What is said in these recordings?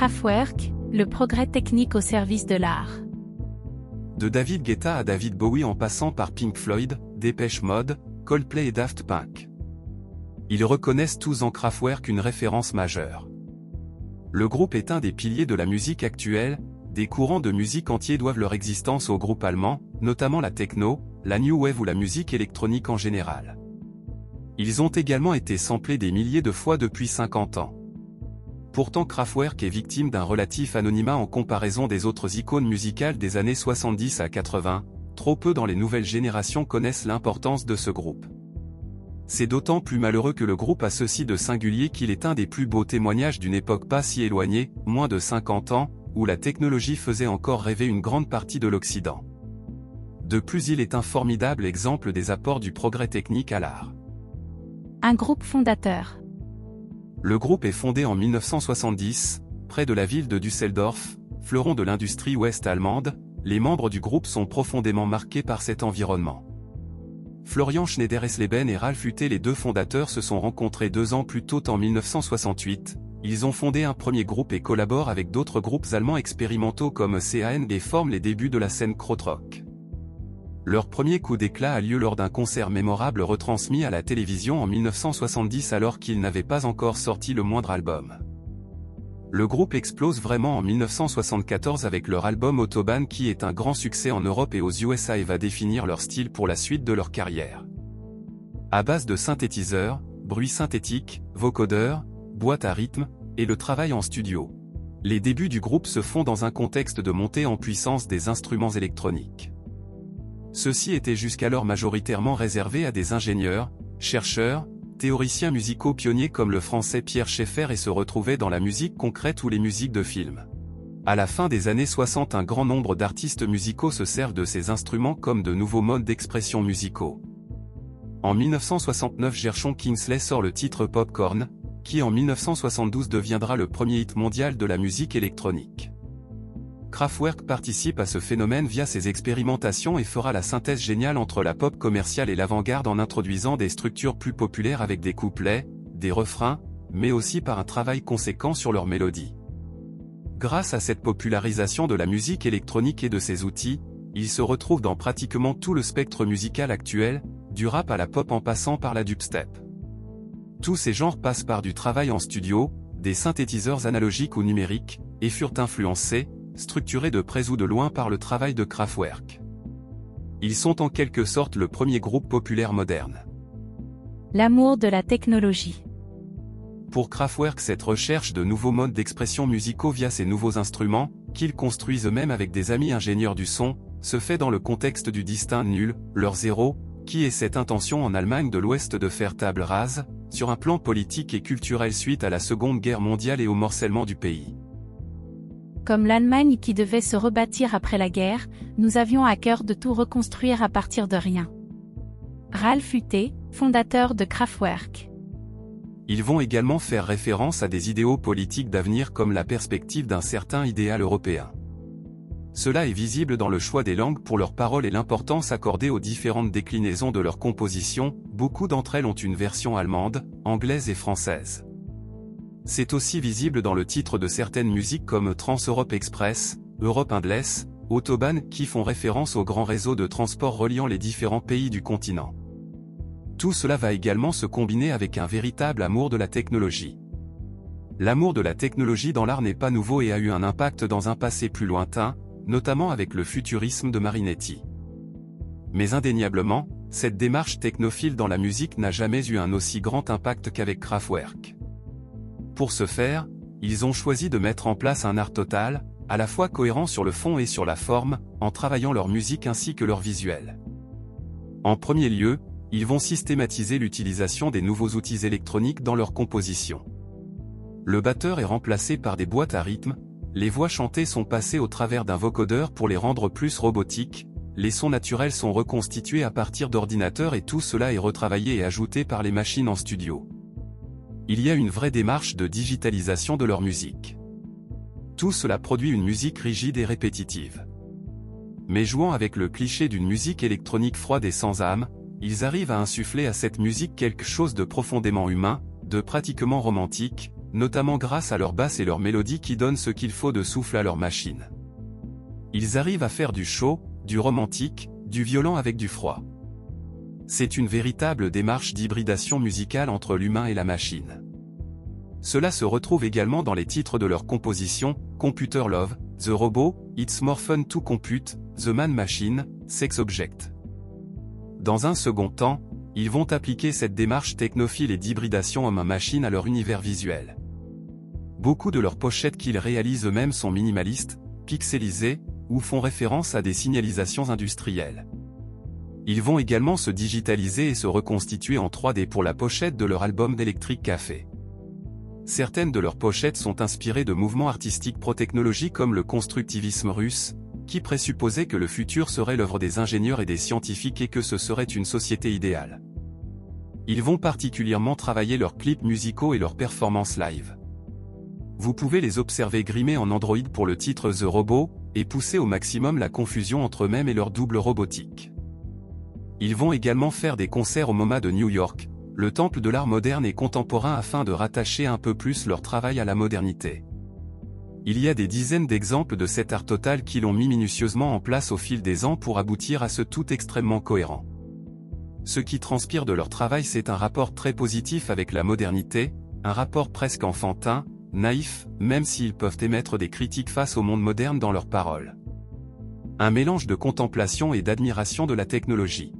Kraftwerk, le progrès technique au service de l'art. De David Guetta à David Bowie en passant par Pink Floyd, Dépêche Mode, Coldplay et Daft Punk. Ils reconnaissent tous en Kraftwerk une référence majeure. Le groupe est un des piliers de la musique actuelle, des courants de musique entiers doivent leur existence au groupe allemand, notamment la techno, la new wave ou la musique électronique en général. Ils ont également été samplés des milliers de fois depuis 50 ans. Pourtant Kraftwerk est victime d'un relatif anonymat en comparaison des autres icônes musicales des années 70 à 80, trop peu dans les nouvelles générations connaissent l'importance de ce groupe. C'est d'autant plus malheureux que le groupe a ceci de singulier qu'il est un des plus beaux témoignages d'une époque pas si éloignée, moins de 50 ans, où la technologie faisait encore rêver une grande partie de l'Occident. De plus il est un formidable exemple des apports du progrès technique à l'art. Un groupe fondateur. Le groupe est fondé en 1970, près de la ville de Düsseldorf, fleuron de l'industrie ouest allemande, les membres du groupe sont profondément marqués par cet environnement. Florian Schneider-Esleben et Ralph Hutte les deux fondateurs se sont rencontrés deux ans plus tôt en 1968, ils ont fondé un premier groupe et collaborent avec d'autres groupes allemands expérimentaux comme CAN et forment les débuts de la scène krautrock. Leur premier coup d'éclat a lieu lors d'un concert mémorable retransmis à la télévision en 1970 alors qu'ils n'avaient pas encore sorti le moindre album. Le groupe explose vraiment en 1974 avec leur album Autobahn qui est un grand succès en Europe et aux USA et va définir leur style pour la suite de leur carrière. À base de synthétiseurs, bruits synthétiques, vocodeurs, boîtes à rythme, et le travail en studio. Les débuts du groupe se font dans un contexte de montée en puissance des instruments électroniques. Ceux-ci étaient jusqu'alors majoritairement réservés à des ingénieurs, chercheurs, théoriciens musicaux pionniers comme le français Pierre Schaeffer et se retrouvaient dans la musique concrète ou les musiques de films. À la fin des années 60 un grand nombre d'artistes musicaux se servent de ces instruments comme de nouveaux modes d'expression musicaux. En 1969 Gershon Kingsley sort le titre Popcorn, qui en 1972 deviendra le premier hit mondial de la musique électronique. Kraftwerk participe à ce phénomène via ses expérimentations et fera la synthèse géniale entre la pop commerciale et l'avant-garde en introduisant des structures plus populaires avec des couplets, des refrains, mais aussi par un travail conséquent sur leur mélodie. Grâce à cette popularisation de la musique électronique et de ses outils, ils se retrouvent dans pratiquement tout le spectre musical actuel, du rap à la pop en passant par la dubstep. Tous ces genres passent par du travail en studio, des synthétiseurs analogiques ou numériques, et furent influencés, structurés de près ou de loin par le travail de Kraftwerk. Ils sont en quelque sorte le premier groupe populaire moderne. L'amour de la technologie. Pour Kraftwerk cette recherche de nouveaux modes d'expression musicaux via ces nouveaux instruments, qu'ils construisent eux-mêmes avec des amis ingénieurs du son, se fait dans le contexte du distinct nul, leur zéro, qui est cette intention en Allemagne de l'Ouest de faire table rase, sur un plan politique et culturel suite à la Seconde Guerre mondiale et au morcellement du pays. Comme l'Allemagne qui devait se rebâtir après la guerre, nous avions à cœur de tout reconstruire à partir de rien. Ralph Hutte, fondateur de Kraftwerk. Ils vont également faire référence à des idéaux politiques d'avenir comme la perspective d'un certain idéal européen. Cela est visible dans le choix des langues pour leurs paroles et l'importance accordée aux différentes déclinaisons de leur composition, beaucoup d'entre elles ont une version allemande, anglaise et française. C'est aussi visible dans le titre de certaines musiques comme Trans-Europe Express, Europe Indless, Autobahn qui font référence au grand réseau de transport reliant les différents pays du continent. Tout cela va également se combiner avec un véritable amour de la technologie. L'amour de la technologie dans l'art n'est pas nouveau et a eu un impact dans un passé plus lointain, notamment avec le futurisme de Marinetti. Mais indéniablement, cette démarche technophile dans la musique n'a jamais eu un aussi grand impact qu'avec Kraftwerk. Pour ce faire, ils ont choisi de mettre en place un art total, à la fois cohérent sur le fond et sur la forme, en travaillant leur musique ainsi que leur visuel. En premier lieu, ils vont systématiser l'utilisation des nouveaux outils électroniques dans leur composition. Le batteur est remplacé par des boîtes à rythme, les voix chantées sont passées au travers d'un vocodeur pour les rendre plus robotiques, les sons naturels sont reconstitués à partir d'ordinateurs et tout cela est retravaillé et ajouté par les machines en studio. Il y a une vraie démarche de digitalisation de leur musique. Tout cela produit une musique rigide et répétitive. Mais jouant avec le cliché d'une musique électronique froide et sans âme, ils arrivent à insuffler à cette musique quelque chose de profondément humain, de pratiquement romantique, notamment grâce à leur basse et leur mélodie qui donnent ce qu'il faut de souffle à leur machine. Ils arrivent à faire du chaud, du romantique, du violent avec du froid. C'est une véritable démarche d'hybridation musicale entre l'humain et la machine. Cela se retrouve également dans les titres de leur composition, Computer Love, The Robot, It's More Fun to Compute, The Man Machine, Sex Object. Dans un second temps, ils vont appliquer cette démarche technophile et d'hybridation homme-machine à leur univers visuel. Beaucoup de leurs pochettes qu'ils réalisent eux-mêmes sont minimalistes, pixelisées, ou font référence à des signalisations industrielles. Ils vont également se digitaliser et se reconstituer en 3D pour la pochette de leur album d'Electric Café. Certaines de leurs pochettes sont inspirées de mouvements artistiques pro-technologiques comme le constructivisme russe, qui présupposait que le futur serait l'œuvre des ingénieurs et des scientifiques et que ce serait une société idéale. Ils vont particulièrement travailler leurs clips musicaux et leurs performances live. Vous pouvez les observer grimés en Android pour le titre The Robot, et pousser au maximum la confusion entre eux-mêmes et leur double robotique. Ils vont également faire des concerts au MoMA de New York, le temple de l'art moderne et contemporain afin de rattacher un peu plus leur travail à la modernité. Il y a des dizaines d'exemples de cet art total qui l'ont mis minutieusement en place au fil des ans pour aboutir à ce tout extrêmement cohérent. Ce qui transpire de leur travail c'est un rapport très positif avec la modernité, un rapport presque enfantin, naïf, même s'ils peuvent émettre des critiques face au monde moderne dans leurs paroles. Un mélange de contemplation et d'admiration de la technologie.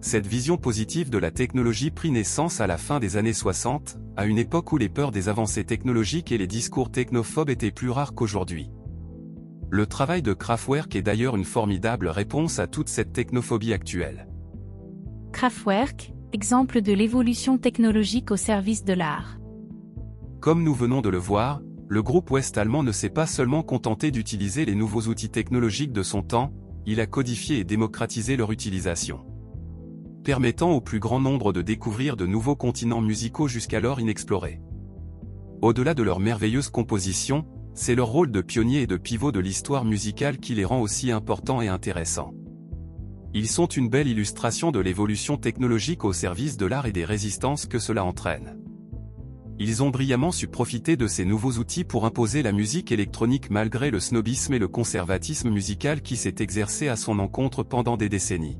Cette vision positive de la technologie prit naissance à la fin des années 60, à une époque où les peurs des avancées technologiques et les discours technophobes étaient plus rares qu'aujourd'hui. Le travail de Kraftwerk est d'ailleurs une formidable réponse à toute cette technophobie actuelle. Kraftwerk, exemple de l'évolution technologique au service de l'art. Comme nous venons de le voir, le groupe ouest allemand ne s'est pas seulement contenté d'utiliser les nouveaux outils technologiques de son temps, il a codifié et démocratisé leur utilisation permettant au plus grand nombre de découvrir de nouveaux continents musicaux jusqu'alors inexplorés. Au-delà de leur merveilleuse composition, c'est leur rôle de pionnier et de pivot de l'histoire musicale qui les rend aussi importants et intéressants. Ils sont une belle illustration de l'évolution technologique au service de l'art et des résistances que cela entraîne. Ils ont brillamment su profiter de ces nouveaux outils pour imposer la musique électronique malgré le snobisme et le conservatisme musical qui s'est exercé à son encontre pendant des décennies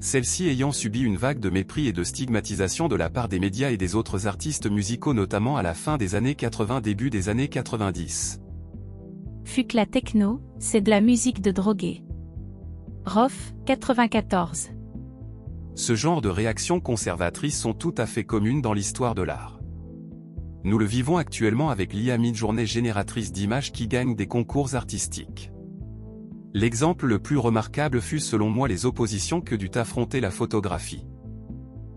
celle-ci ayant subi une vague de mépris et de stigmatisation de la part des médias et des autres artistes musicaux notamment à la fin des années 80 début des années 90. Fut la techno, c'est de la musique de drogué. Rof, 94. Ce genre de réactions conservatrices sont tout à fait communes dans l'histoire de l'art. Nous le vivons actuellement avec l'IA mid-journée génératrice d'images qui gagne des concours artistiques. L'exemple le plus remarquable fut selon moi les oppositions que dut affronter la photographie.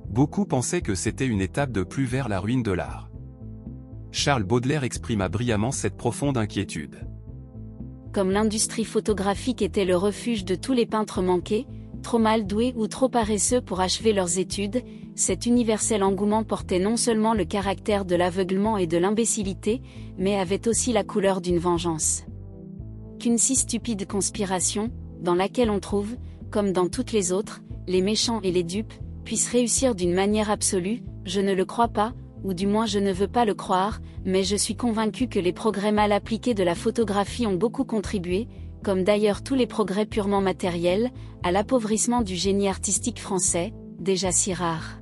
Beaucoup pensaient que c'était une étape de plus vers la ruine de l'art. Charles Baudelaire exprima brillamment cette profonde inquiétude. Comme l'industrie photographique était le refuge de tous les peintres manqués, trop mal doués ou trop paresseux pour achever leurs études, cet universel engouement portait non seulement le caractère de l'aveuglement et de l'imbécilité, mais avait aussi la couleur d'une vengeance qu'une si stupide conspiration, dans laquelle on trouve, comme dans toutes les autres, les méchants et les dupes, puisse réussir d'une manière absolue, je ne le crois pas, ou du moins je ne veux pas le croire, mais je suis convaincu que les progrès mal appliqués de la photographie ont beaucoup contribué, comme d'ailleurs tous les progrès purement matériels, à l'appauvrissement du génie artistique français, déjà si rare.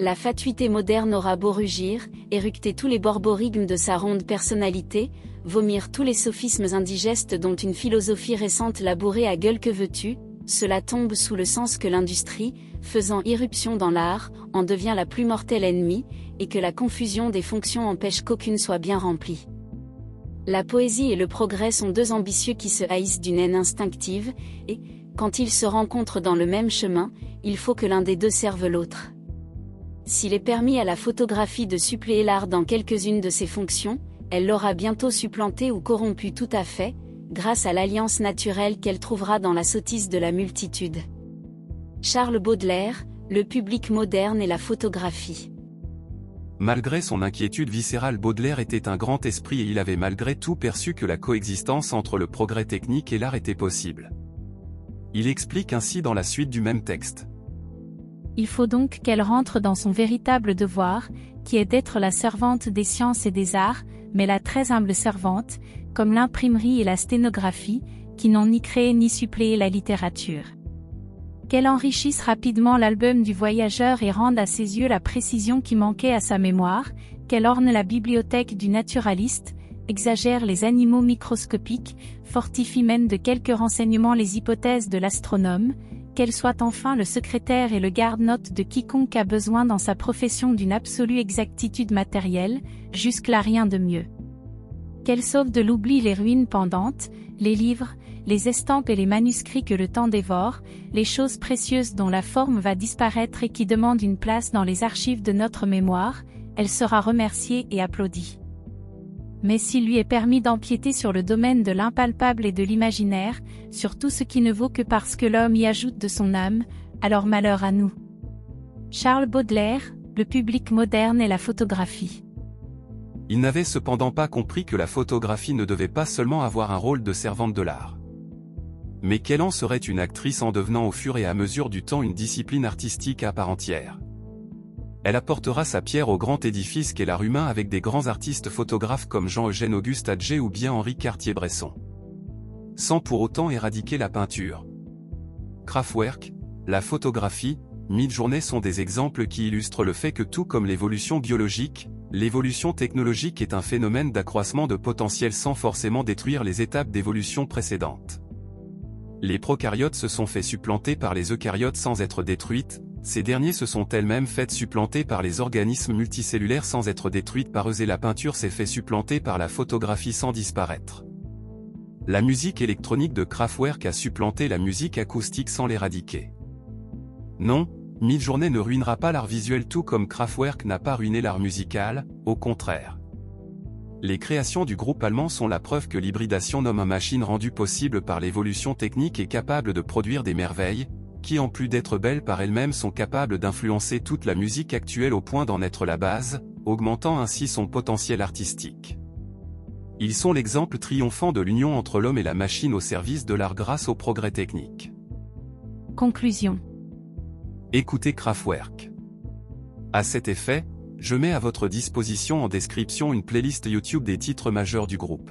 La fatuité moderne aura beau rugir, éructer tous les borborigmes de sa ronde personnalité, vomir tous les sophismes indigestes dont une philosophie récente l'a bourré à gueule que veux-tu, cela tombe sous le sens que l'industrie, faisant irruption dans l'art, en devient la plus mortelle ennemie, et que la confusion des fonctions empêche qu'aucune soit bien remplie. La poésie et le progrès sont deux ambitieux qui se haïssent d'une haine instinctive, et, quand ils se rencontrent dans le même chemin, il faut que l'un des deux serve l'autre. S'il est permis à la photographie de suppléer l'art dans quelques-unes de ses fonctions, elle l'aura bientôt supplanté ou corrompu tout à fait, grâce à l'alliance naturelle qu'elle trouvera dans la sottise de la multitude. Charles Baudelaire, le public moderne et la photographie. Malgré son inquiétude viscérale Baudelaire était un grand esprit et il avait malgré tout perçu que la coexistence entre le progrès technique et l'art était possible. Il explique ainsi dans la suite du même texte. Il faut donc qu'elle rentre dans son véritable devoir, qui est d'être la servante des sciences et des arts, mais la très humble servante, comme l'imprimerie et la sténographie, qui n'ont ni créé ni suppléé la littérature. Qu'elle enrichisse rapidement l'album du voyageur et rende à ses yeux la précision qui manquait à sa mémoire, qu'elle orne la bibliothèque du naturaliste, exagère les animaux microscopiques, fortifie même de quelques renseignements les hypothèses de l'astronome, qu'elle soit enfin le secrétaire et le garde-note de quiconque a besoin dans sa profession d'une absolue exactitude matérielle, jusque-là rien de mieux. Qu'elle sauve de l'oubli les ruines pendantes, les livres, les estampes et les manuscrits que le temps dévore, les choses précieuses dont la forme va disparaître et qui demandent une place dans les archives de notre mémoire, elle sera remerciée et applaudie. Mais s'il lui est permis d'empiéter sur le domaine de l'impalpable et de l'imaginaire, sur tout ce qui ne vaut que parce que l'homme y ajoute de son âme, alors malheur à nous. Charles Baudelaire, le public moderne et la photographie. Il n'avait cependant pas compris que la photographie ne devait pas seulement avoir un rôle de servante de l'art. Mais qu'elle en serait une actrice en devenant au fur et à mesure du temps une discipline artistique à part entière? Elle apportera sa pierre au grand édifice qu'est l'art humain avec des grands artistes photographes comme Jean-Eugène Auguste Adger ou bien Henri Cartier-Bresson. Sans pour autant éradiquer la peinture. Kraftwerk, la photographie, mid-journée sont des exemples qui illustrent le fait que tout comme l'évolution biologique, l'évolution technologique est un phénomène d'accroissement de potentiel sans forcément détruire les étapes d'évolution précédentes. Les prokaryotes se sont fait supplanter par les eucaryotes sans être détruites, ces derniers se sont elles-mêmes faites supplanter par les organismes multicellulaires sans être détruites par eux et la peinture s'est fait supplanter par la photographie sans disparaître. La musique électronique de Kraftwerk a supplanté la musique acoustique sans l'éradiquer. Non, Midjourney ne ruinera pas l'art visuel tout comme Kraftwerk n'a pas ruiné l'art musical, au contraire. Les créations du groupe allemand sont la preuve que l'hybridation nomme un machine rendue possible par l'évolution technique et capable de produire des merveilles, qui en plus d'être belles par elles-mêmes sont capables d'influencer toute la musique actuelle au point d'en être la base, augmentant ainsi son potentiel artistique. Ils sont l'exemple triomphant de l'union entre l'homme et la machine au service de l'art grâce au progrès technique. Conclusion. Écoutez Kraftwerk. À cet effet, je mets à votre disposition en description une playlist YouTube des titres majeurs du groupe.